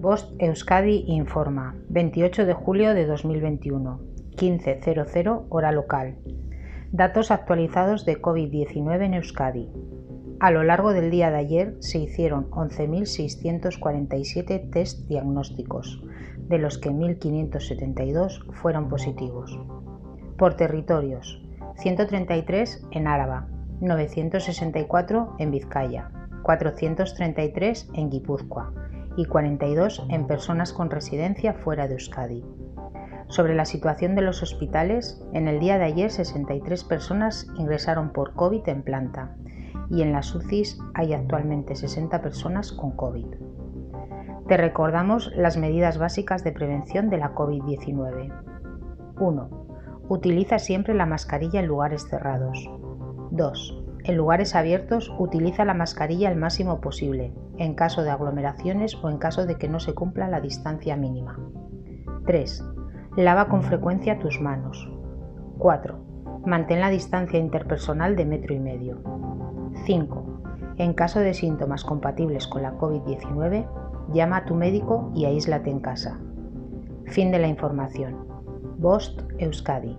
Post Euskadi informa, 28 de julio de 2021, 15.00 hora local. Datos actualizados de COVID-19 en Euskadi. A lo largo del día de ayer se hicieron 11.647 test diagnósticos, de los que 1.572 fueron positivos. Por territorios, 133 en Álava, 964 en Vizcaya, 433 en Guipúzcoa y 42 en personas con residencia fuera de Euskadi. Sobre la situación de los hospitales, en el día de ayer 63 personas ingresaron por COVID en planta y en las UCIs hay actualmente 60 personas con COVID. Te recordamos las medidas básicas de prevención de la COVID-19. 1. Utiliza siempre la mascarilla en lugares cerrados. 2. En lugares abiertos utiliza la mascarilla el máximo posible, en caso de aglomeraciones o en caso de que no se cumpla la distancia mínima. 3. Lava con frecuencia tus manos. 4. Mantén la distancia interpersonal de metro y medio. 5. En caso de síntomas compatibles con la COVID-19, llama a tu médico y aíslate en casa. Fin de la información. Bost Euskadi,